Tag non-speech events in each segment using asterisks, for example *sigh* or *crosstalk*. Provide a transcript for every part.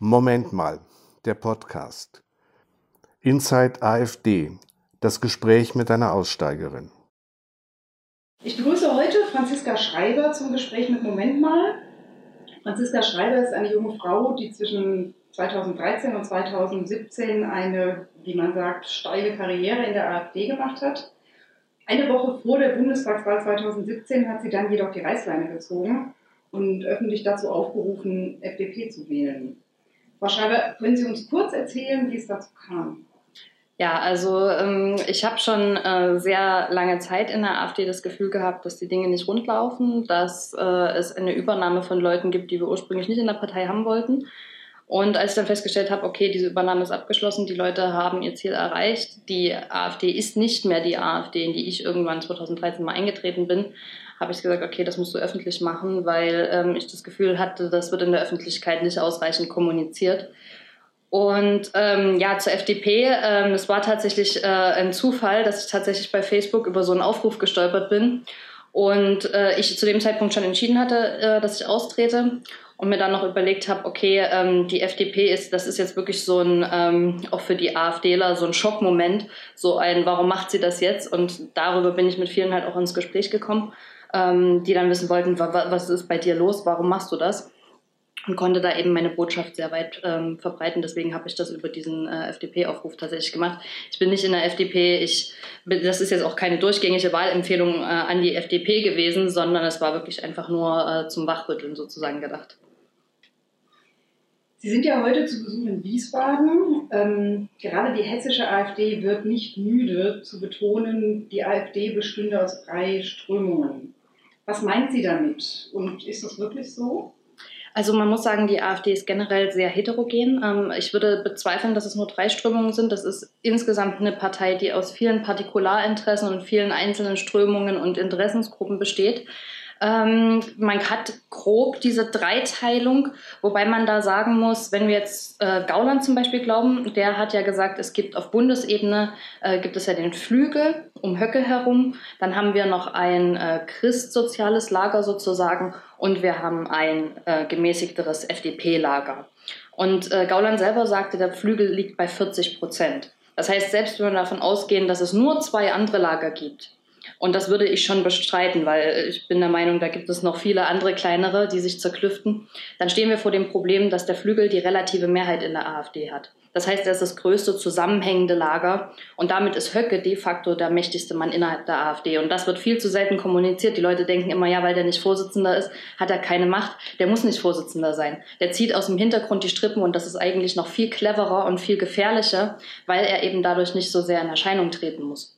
Moment mal, der Podcast. Inside AfD, das Gespräch mit einer Aussteigerin. Ich begrüße heute Franziska Schreiber zum Gespräch mit Moment mal. Franziska Schreiber ist eine junge Frau, die zwischen 2013 und 2017 eine, wie man sagt, steile Karriere in der AfD gemacht hat. Eine Woche vor der Bundestagswahl 2017 hat sie dann jedoch die Reißleine gezogen und öffentlich dazu aufgerufen, FDP zu wählen. Frau Schreiber, können Sie uns kurz erzählen, wie es dazu kam? Ja, also ähm, ich habe schon äh, sehr lange Zeit in der AfD das Gefühl gehabt, dass die Dinge nicht rundlaufen, dass äh, es eine Übernahme von Leuten gibt, die wir ursprünglich nicht in der Partei haben wollten. Und als ich dann festgestellt habe, okay, diese Übernahme ist abgeschlossen, die Leute haben ihr Ziel erreicht, die AfD ist nicht mehr die AfD, in die ich irgendwann 2013 mal eingetreten bin, habe ich gesagt, okay, das musst du öffentlich machen, weil ähm, ich das Gefühl hatte, das wird in der Öffentlichkeit nicht ausreichend kommuniziert. Und ähm, ja, zur FDP, ähm, es war tatsächlich äh, ein Zufall, dass ich tatsächlich bei Facebook über so einen Aufruf gestolpert bin und äh, ich zu dem Zeitpunkt schon entschieden hatte, äh, dass ich austrete und mir dann noch überlegt habe, okay, ähm, die FDP ist, das ist jetzt wirklich so ein, ähm, auch für die AfDler so ein Schockmoment, so ein, warum macht sie das jetzt? Und darüber bin ich mit vielen halt auch ins Gespräch gekommen ähm, die dann wissen wollten, was ist bei dir los, warum machst du das? Und konnte da eben meine Botschaft sehr weit ähm, verbreiten. Deswegen habe ich das über diesen äh, FDP-Aufruf tatsächlich gemacht. Ich bin nicht in der FDP, ich, das ist jetzt auch keine durchgängige Wahlempfehlung äh, an die FDP gewesen, sondern es war wirklich einfach nur äh, zum Wachrütteln sozusagen gedacht. Sie sind ja heute zu Besuch in Wiesbaden. Ähm, gerade die hessische AfD wird nicht müde zu betonen, die AfD bestünde aus drei Strömungen. Was meint sie damit? Und ist das wirklich so? Also man muss sagen, die AfD ist generell sehr heterogen. Ähm, ich würde bezweifeln, dass es nur drei Strömungen sind. Das ist insgesamt eine Partei, die aus vielen Partikularinteressen und vielen einzelnen Strömungen und Interessensgruppen besteht. Ähm, man hat grob diese Dreiteilung, wobei man da sagen muss, wenn wir jetzt äh, Gauland zum Beispiel glauben, der hat ja gesagt, es gibt auf Bundesebene, äh, gibt es ja den Flügel um Höcke herum, dann haben wir noch ein äh, christsoziales Lager sozusagen und wir haben ein äh, gemäßigteres FDP-Lager. Und äh, Gauland selber sagte, der Flügel liegt bei 40 Prozent. Das heißt, selbst wenn wir davon ausgehen, dass es nur zwei andere Lager gibt, und das würde ich schon bestreiten, weil ich bin der Meinung, da gibt es noch viele andere kleinere, die sich zerklüften. Dann stehen wir vor dem Problem, dass der Flügel die relative Mehrheit in der AfD hat. Das heißt, er ist das größte zusammenhängende Lager und damit ist Höcke de facto der mächtigste Mann innerhalb der AfD. Und das wird viel zu selten kommuniziert. Die Leute denken immer, ja, weil der nicht Vorsitzender ist, hat er keine Macht. Der muss nicht Vorsitzender sein. Der zieht aus dem Hintergrund die Strippen und das ist eigentlich noch viel cleverer und viel gefährlicher, weil er eben dadurch nicht so sehr in Erscheinung treten muss.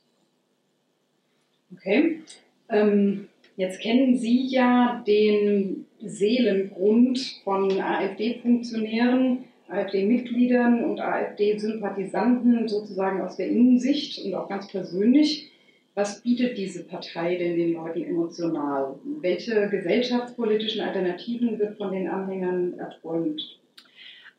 Okay. Ähm, jetzt kennen Sie ja den Seelengrund von AfD-Funktionären, AfD-Mitgliedern und AfD-Sympathisanten sozusagen aus der Innensicht und auch ganz persönlich. Was bietet diese Partei denn den Leuten emotional? Welche gesellschaftspolitischen Alternativen wird von den Anhängern erträumt?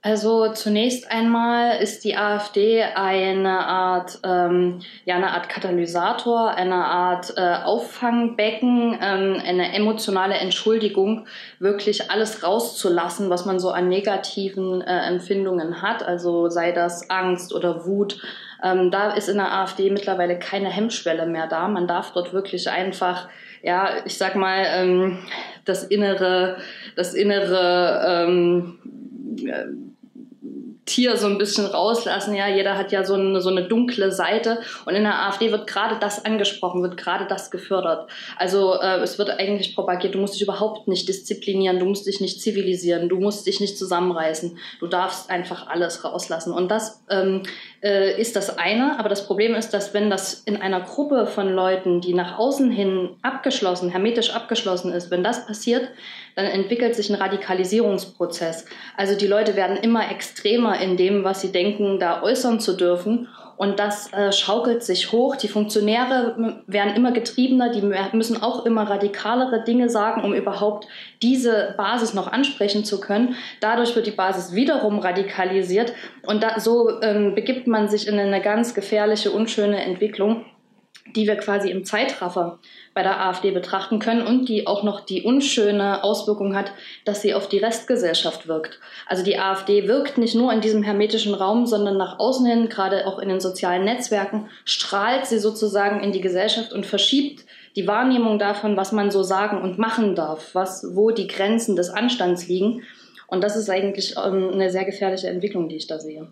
Also zunächst einmal ist die AfD eine Art, ähm, ja, eine Art Katalysator, eine Art äh, Auffangbecken, ähm, eine emotionale Entschuldigung, wirklich alles rauszulassen, was man so an negativen äh, Empfindungen hat. Also sei das Angst oder Wut. Ähm, da ist in der AfD mittlerweile keine Hemmschwelle mehr da. Man darf dort wirklich einfach ja, ich sag mal, ähm, das innere, das innere ähm, Tier so ein bisschen rauslassen. Ja, jeder hat ja so eine, so eine dunkle Seite und in der AfD wird gerade das angesprochen, wird gerade das gefördert. Also äh, es wird eigentlich propagiert, du musst dich überhaupt nicht disziplinieren, du musst dich nicht zivilisieren, du musst dich nicht zusammenreißen, du darfst einfach alles rauslassen. Und das ähm, äh, ist das eine, aber das Problem ist, dass wenn das in einer Gruppe von Leuten, die nach außen hin abgeschlossen, hermetisch abgeschlossen ist, wenn das passiert, dann entwickelt sich ein Radikalisierungsprozess. Also die Leute werden immer extremer in dem, was sie denken, da äußern zu dürfen. Und das äh, schaukelt sich hoch. Die Funktionäre werden immer getriebener, die müssen auch immer radikalere Dinge sagen, um überhaupt diese Basis noch ansprechen zu können. Dadurch wird die Basis wiederum radikalisiert und da, so ähm, begibt man sich in eine ganz gefährliche, unschöne Entwicklung. Die wir quasi im Zeitraffer bei der AfD betrachten können und die auch noch die unschöne Auswirkung hat, dass sie auf die Restgesellschaft wirkt. Also die AfD wirkt nicht nur in diesem hermetischen Raum, sondern nach außen hin, gerade auch in den sozialen Netzwerken, strahlt sie sozusagen in die Gesellschaft und verschiebt die Wahrnehmung davon, was man so sagen und machen darf, was, wo die Grenzen des Anstands liegen. Und das ist eigentlich ähm, eine sehr gefährliche Entwicklung, die ich da sehe.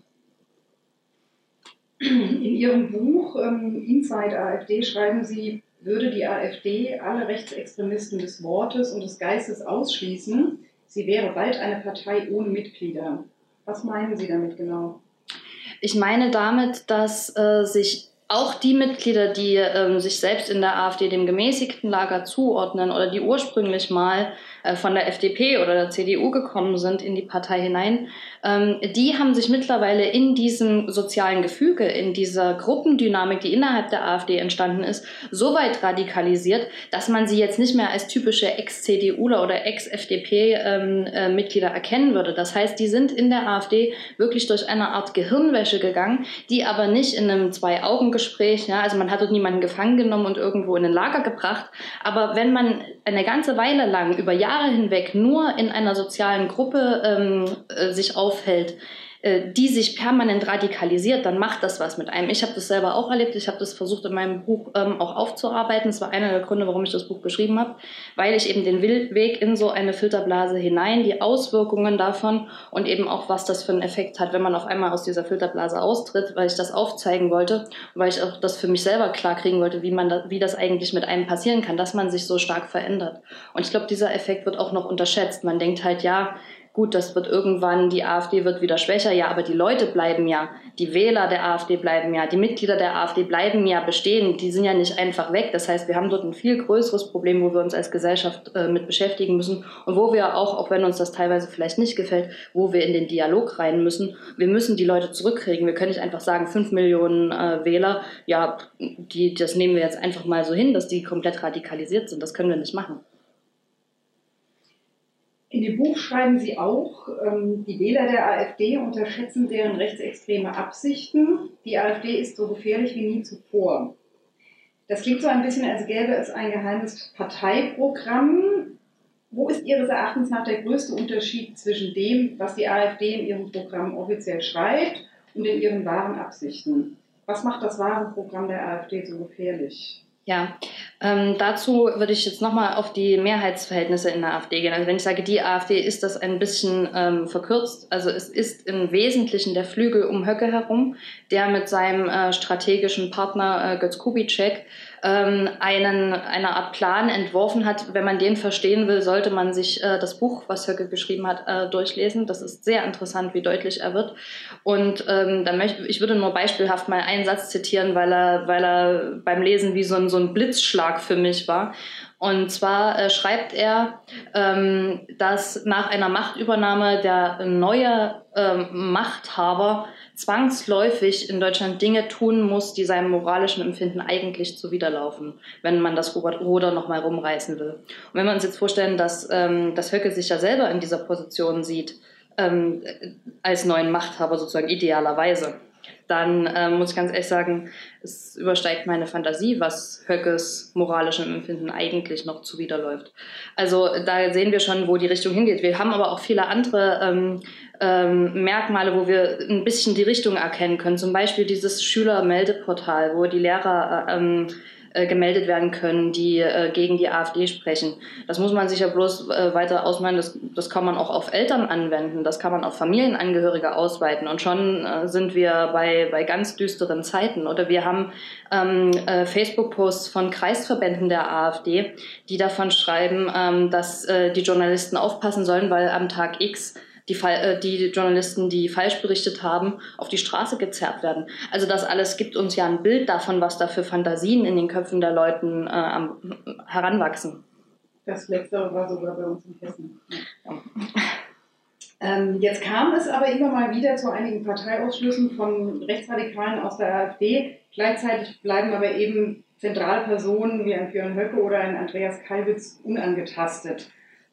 In Ihrem Buch ähm, Inside AfD schreiben Sie, würde die AfD alle Rechtsextremisten des Wortes und des Geistes ausschließen, sie wäre bald eine Partei ohne Mitglieder. Was meinen Sie damit genau? Ich meine damit, dass äh, sich auch die Mitglieder, die ähm, sich selbst in der AfD dem gemäßigten Lager zuordnen oder die ursprünglich mal äh, von der FDP oder der CDU gekommen sind in die Partei hinein, ähm, die haben sich mittlerweile in diesem sozialen Gefüge, in dieser Gruppendynamik, die innerhalb der AfD entstanden ist, so weit radikalisiert, dass man sie jetzt nicht mehr als typische Ex-CDUler oder Ex-FDP-Mitglieder ähm, äh, erkennen würde. Das heißt, die sind in der AfD wirklich durch eine Art Gehirnwäsche gegangen, die aber nicht in einem Zwei-Augen-Gespräch, ja, also man hat dort niemanden gefangen genommen und irgendwo in ein Lager gebracht, aber wenn man eine ganze Weile lang über Jahre hinweg nur in einer sozialen Gruppe ähm, äh, sich auf aufhält, äh, die sich permanent radikalisiert, dann macht das was mit einem. Ich habe das selber auch erlebt. Ich habe das versucht in meinem Buch ähm, auch aufzuarbeiten. Das war einer der Gründe, warum ich das Buch geschrieben habe, weil ich eben den Weg in so eine Filterblase hinein, die Auswirkungen davon und eben auch, was das für einen Effekt hat, wenn man auf einmal aus dieser Filterblase austritt, weil ich das aufzeigen wollte, weil ich auch das für mich selber klar kriegen wollte, wie man da, wie das eigentlich mit einem passieren kann, dass man sich so stark verändert. Und ich glaube, dieser Effekt wird auch noch unterschätzt. Man denkt halt, ja, gut, das wird irgendwann, die AfD wird wieder schwächer, ja, aber die Leute bleiben ja, die Wähler der AfD bleiben ja, die Mitglieder der AfD bleiben ja bestehen, die sind ja nicht einfach weg. Das heißt, wir haben dort ein viel größeres Problem, wo wir uns als Gesellschaft äh, mit beschäftigen müssen und wo wir auch, auch wenn uns das teilweise vielleicht nicht gefällt, wo wir in den Dialog rein müssen. Wir müssen die Leute zurückkriegen. Wir können nicht einfach sagen, fünf Millionen äh, Wähler, ja, die, das nehmen wir jetzt einfach mal so hin, dass die komplett radikalisiert sind. Das können wir nicht machen. In dem Buch schreiben Sie auch, ähm, die Wähler der AfD unterschätzen deren rechtsextreme Absichten. Die AfD ist so gefährlich wie nie zuvor. Das klingt so ein bisschen, als gäbe es ein geheimes Parteiprogramm. Wo ist Ihres Erachtens nach der größte Unterschied zwischen dem, was die AfD in ihrem Programm offiziell schreibt und in ihren wahren Absichten? Was macht das wahre Programm der AfD so gefährlich? Ja, ähm, dazu würde ich jetzt nochmal auf die Mehrheitsverhältnisse in der AfD gehen. Also wenn ich sage, die AfD ist das ein bisschen ähm, verkürzt. Also es ist im Wesentlichen der Flügel um Höcke herum, der mit seinem äh, strategischen Partner äh, Götz Kubitschek ähm, einen, eine Art Plan entworfen hat. Wenn man den verstehen will, sollte man sich äh, das Buch, was Höcke geschrieben hat, äh, durchlesen. Das ist sehr interessant, wie deutlich er wird. Und ähm, da möchte, ich würde nur beispielhaft mal einen Satz zitieren, weil er, weil er beim Lesen wie so ein, so ein Blitzschlag für mich war. Und zwar äh, schreibt er, ähm, dass nach einer Machtübernahme der neue ähm, Machthaber zwangsläufig in Deutschland Dinge tun muss, die seinem moralischen Empfinden eigentlich zuwiderlaufen, wenn man das Ruder nochmal rumreißen will. Und wenn wir uns jetzt vorstellen, dass, ähm, dass Höcke sich ja selber in dieser Position sieht, ähm, als neuen Machthaber sozusagen idealerweise, dann ähm, muss ich ganz ehrlich sagen, es übersteigt meine Fantasie, was Höckes moralischem Empfinden eigentlich noch zuwiderläuft. Also da sehen wir schon, wo die Richtung hingeht. Wir haben aber auch viele andere ähm, ähm, Merkmale, wo wir ein bisschen die Richtung erkennen können. Zum Beispiel dieses Schülermeldeportal, wo die Lehrer äh, ähm, äh, gemeldet werden können, die äh, gegen die AfD sprechen. Das muss man sich ja bloß äh, weiter ausmalen. Das, das kann man auch auf Eltern anwenden, das kann man auf Familienangehörige ausweiten. Und schon äh, sind wir bei, bei ganz düsteren Zeiten. Oder wir haben ähm, äh, Facebook-Posts von Kreisverbänden der AfD, die davon schreiben, ähm, dass äh, die Journalisten aufpassen sollen, weil am Tag X die, äh, die Journalisten, die falsch berichtet haben, auf die Straße gezerrt werden. Also das alles gibt uns ja ein Bild davon, was da für Fantasien in den Köpfen der Leuten äh, am, heranwachsen. Das letztere war sogar bei uns in Hessen. Ähm, jetzt kam es aber immer mal wieder zu einigen Parteiausschlüssen von Rechtsradikalen aus der AfD. Gleichzeitig bleiben aber eben zentrale Personen wie ein Björn Höcke oder ein Andreas Kalwitz unangetastet.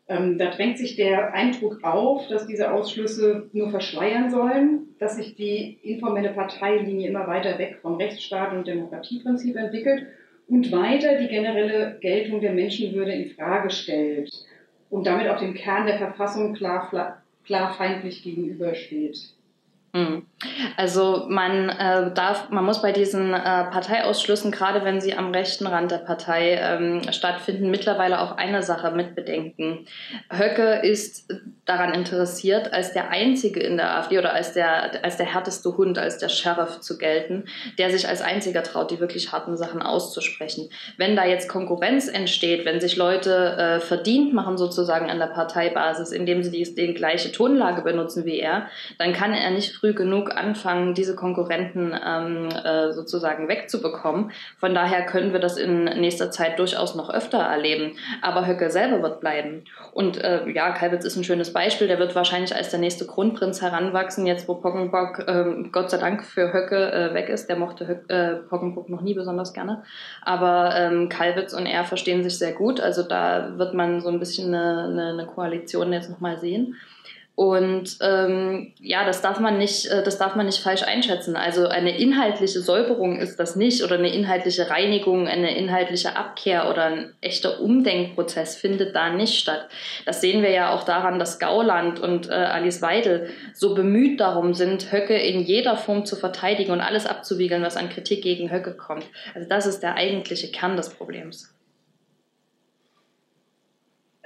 Ähm, da drängt sich der Eindruck auf, dass diese Ausschlüsse nur verschleiern sollen, dass sich die informelle Parteilinie immer weiter weg vom Rechtsstaat und Demokratieprinzip entwickelt und weiter die generelle Geltung der Menschenwürde in Frage stellt und damit auch dem Kern der Verfassung klar, klar feindlich gegenübersteht. Hm. Also man äh, darf, man muss bei diesen äh, Parteiausschlüssen, gerade wenn sie am rechten Rand der Partei ähm, stattfinden, mittlerweile auch eine Sache mitbedenken. Höcke ist daran interessiert, als der einzige in der AfD oder als der als der härteste Hund, als der Sheriff zu gelten, der sich als einziger traut, die wirklich harten Sachen auszusprechen. Wenn da jetzt Konkurrenz entsteht, wenn sich Leute äh, verdient machen sozusagen an der Parteibasis, indem sie die, die gleiche Tonlage benutzen wie er, dann kann er nicht früh genug anfangen, diese Konkurrenten ähm, äh, sozusagen wegzubekommen. Von daher können wir das in nächster Zeit durchaus noch öfter erleben. Aber Höcke selber wird bleiben. Und äh, ja, Kalbitz ist ein schönes Beispiel. Der wird wahrscheinlich als der nächste Kronprinz heranwachsen, jetzt wo Poggenbock äh, Gott sei Dank für Höcke äh, weg ist. Der mochte Höck, äh, Poggenbock noch nie besonders gerne. Aber ähm, Kalbitz und er verstehen sich sehr gut. Also da wird man so ein bisschen eine, eine, eine Koalition jetzt nochmal sehen. Und ähm, ja, das darf man nicht, äh, das darf man nicht falsch einschätzen. Also eine inhaltliche Säuberung ist das nicht oder eine inhaltliche Reinigung, eine inhaltliche Abkehr oder ein echter Umdenkprozess findet da nicht statt. Das sehen wir ja auch daran, dass Gauland und äh, Alice Weidel so bemüht darum sind, Höcke in jeder Form zu verteidigen und alles abzuwiegeln, was an Kritik gegen Höcke kommt. Also das ist der eigentliche Kern des Problems.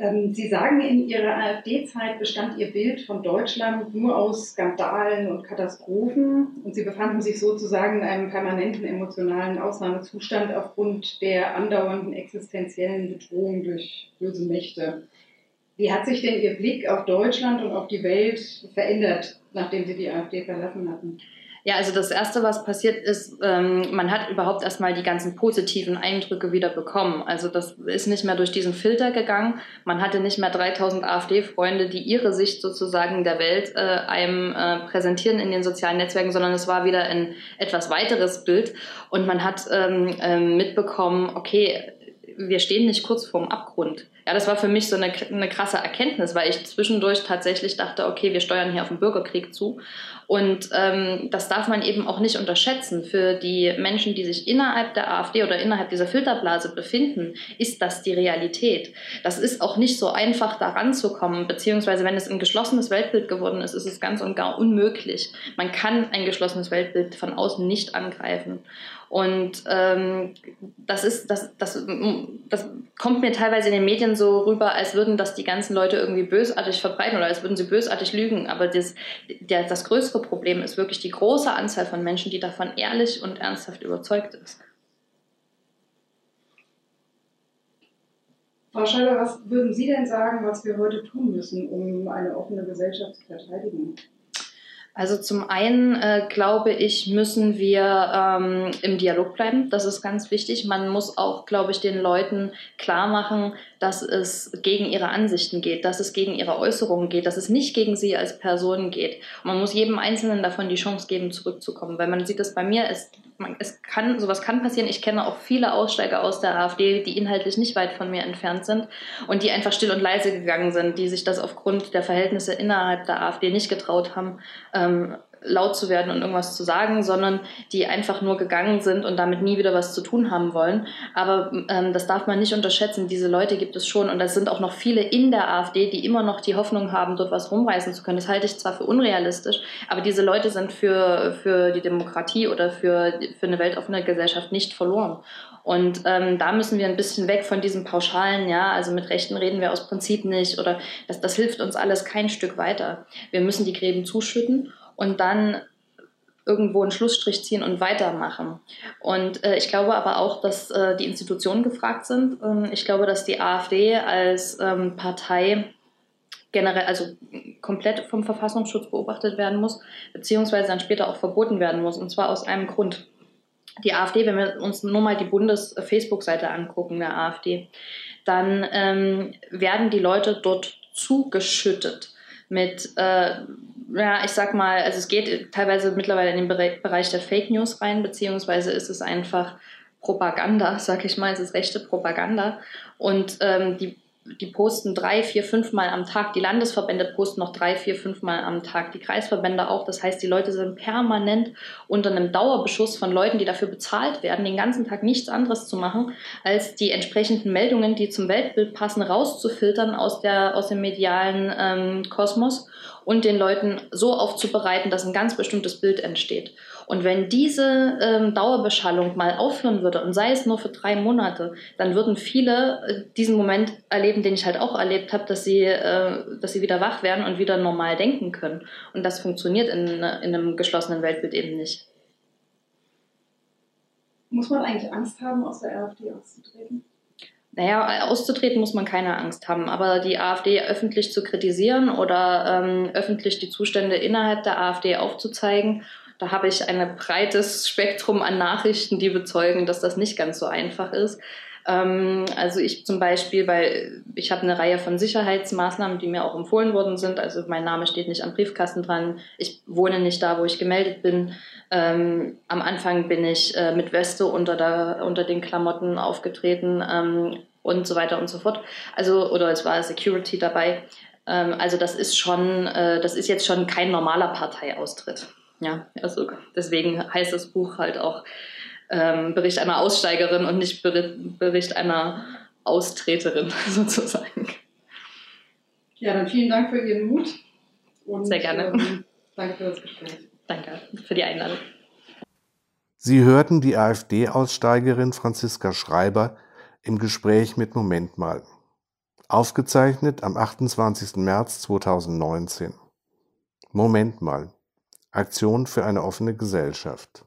Ähm, Sie sagen, in Ihrer AfD-Zeit bestand Ihr Bild von Deutschland nur aus Skandalen und Katastrophen und Sie befanden sich sozusagen in einem permanenten emotionalen Ausnahmezustand aufgrund der andauernden existenziellen Bedrohung durch böse Mächte. Wie hat sich denn Ihr Blick auf Deutschland und auf die Welt verändert, nachdem Sie die AfD verlassen hatten? Ja, also das Erste, was passiert ist, ähm, man hat überhaupt erstmal die ganzen positiven Eindrücke wieder bekommen. Also das ist nicht mehr durch diesen Filter gegangen. Man hatte nicht mehr 3000 AfD-Freunde, die ihre Sicht sozusagen der Welt äh, einem äh, präsentieren in den sozialen Netzwerken, sondern es war wieder ein etwas weiteres Bild. Und man hat ähm, ähm, mitbekommen, okay, wir stehen nicht kurz vorm Abgrund. Ja, das war für mich so eine, eine krasse Erkenntnis, weil ich zwischendurch tatsächlich dachte, okay, wir steuern hier auf den Bürgerkrieg zu. Und ähm, das darf man eben auch nicht unterschätzen. Für die Menschen, die sich innerhalb der AfD oder innerhalb dieser Filterblase befinden, ist das die Realität. Das ist auch nicht so einfach, da ranzukommen, beziehungsweise wenn es ein geschlossenes Weltbild geworden ist, ist es ganz und gar unmöglich. Man kann ein geschlossenes Weltbild von außen nicht angreifen. Und ähm, das ist, das, das, das kommt mir teilweise in den Medien so rüber, als würden das die ganzen Leute irgendwie bösartig verbreiten oder als würden sie bösartig lügen. Aber das, der, das größere Problem ist wirklich die große Anzahl von Menschen, die davon ehrlich und ernsthaft überzeugt ist. Frau Schreiber, was würden Sie denn sagen, was wir heute tun müssen, um eine offene Gesellschaft zu verteidigen? Also zum einen äh, glaube ich, müssen wir ähm, im Dialog bleiben. Das ist ganz wichtig. Man muss auch, glaube ich, den Leuten klar machen, dass es gegen ihre Ansichten geht, dass es gegen ihre Äußerungen geht, dass es nicht gegen sie als Person geht. Man muss jedem Einzelnen davon die Chance geben, zurückzukommen. Weil man sieht das bei mir, es, man, es kann, sowas kann passieren. Ich kenne auch viele Aussteiger aus der AfD, die inhaltlich nicht weit von mir entfernt sind und die einfach still und leise gegangen sind, die sich das aufgrund der Verhältnisse innerhalb der AfD nicht getraut haben. Ähm, laut zu werden und irgendwas zu sagen, sondern die einfach nur gegangen sind und damit nie wieder was zu tun haben wollen. Aber ähm, das darf man nicht unterschätzen. Diese Leute gibt es schon und es sind auch noch viele in der AfD, die immer noch die Hoffnung haben, dort was rumreißen zu können. Das halte ich zwar für unrealistisch, aber diese Leute sind für, für die Demokratie oder für, für eine weltoffene Gesellschaft nicht verloren. Und ähm, da müssen wir ein bisschen weg von diesem Pauschalen, ja, also mit Rechten reden wir aus Prinzip nicht oder das, das hilft uns alles kein Stück weiter. Wir müssen die Gräben zuschütten und dann irgendwo einen Schlussstrich ziehen und weitermachen. Und äh, ich glaube aber auch, dass äh, die Institutionen gefragt sind. Ähm, ich glaube, dass die AfD als ähm, Partei generell, also komplett vom Verfassungsschutz beobachtet werden muss, beziehungsweise dann später auch verboten werden muss. Und zwar aus einem Grund. Die AfD, wenn wir uns nur mal die Bundes-Facebook-Seite angucken, der AfD, dann ähm, werden die Leute dort zugeschüttet mit äh, ja, ich sag mal, also es geht teilweise mittlerweile in den Bereich der Fake News rein, beziehungsweise ist es einfach Propaganda, *laughs* sag ich mal, es ist rechte Propaganda. Und ähm, die die posten drei, vier, fünf Mal am Tag. Die Landesverbände posten noch drei, vier, fünf Mal am Tag. Die Kreisverbände auch. Das heißt, die Leute sind permanent unter einem Dauerbeschuss von Leuten, die dafür bezahlt werden, den ganzen Tag nichts anderes zu machen, als die entsprechenden Meldungen, die zum Weltbild passen, rauszufiltern aus, der, aus dem medialen ähm, Kosmos und den Leuten so aufzubereiten, dass ein ganz bestimmtes Bild entsteht. Und wenn diese ähm, Dauerbeschallung mal aufhören würde, und sei es nur für drei Monate, dann würden viele äh, diesen Moment erleben, den ich halt auch erlebt habe, dass sie, äh, dass sie wieder wach werden und wieder normal denken können. Und das funktioniert in, in einem geschlossenen Weltbild eben nicht. Muss man eigentlich Angst haben, aus der AfD auszutreten? Naja, auszutreten muss man keine Angst haben, aber die AfD öffentlich zu kritisieren oder ähm, öffentlich die Zustände innerhalb der AfD aufzuzeigen da habe ich ein breites Spektrum an Nachrichten, die bezeugen, dass das nicht ganz so einfach ist. Ähm, also ich zum Beispiel, weil ich habe eine Reihe von Sicherheitsmaßnahmen, die mir auch empfohlen worden sind. Also mein Name steht nicht am Briefkasten dran. Ich wohne nicht da, wo ich gemeldet bin. Ähm, am Anfang bin ich äh, mit Weste unter, der, unter den Klamotten aufgetreten ähm, und so weiter und so fort. Also, oder es war Security dabei. Ähm, also das ist schon, äh, das ist jetzt schon kein normaler Parteiaustritt. Ja, also deswegen heißt das Buch halt auch ähm, Bericht einer Aussteigerin und nicht Bericht einer Austreterin *laughs* sozusagen. Ja, dann vielen Dank für Ihren Mut. Und, Sehr gerne. Ähm, danke für das Gespräch. Danke für die Einladung. Sie hörten die AfD-Aussteigerin Franziska Schreiber im Gespräch mit Moment mal. Aufgezeichnet am 28. März 2019. Moment mal. Aktion für eine offene Gesellschaft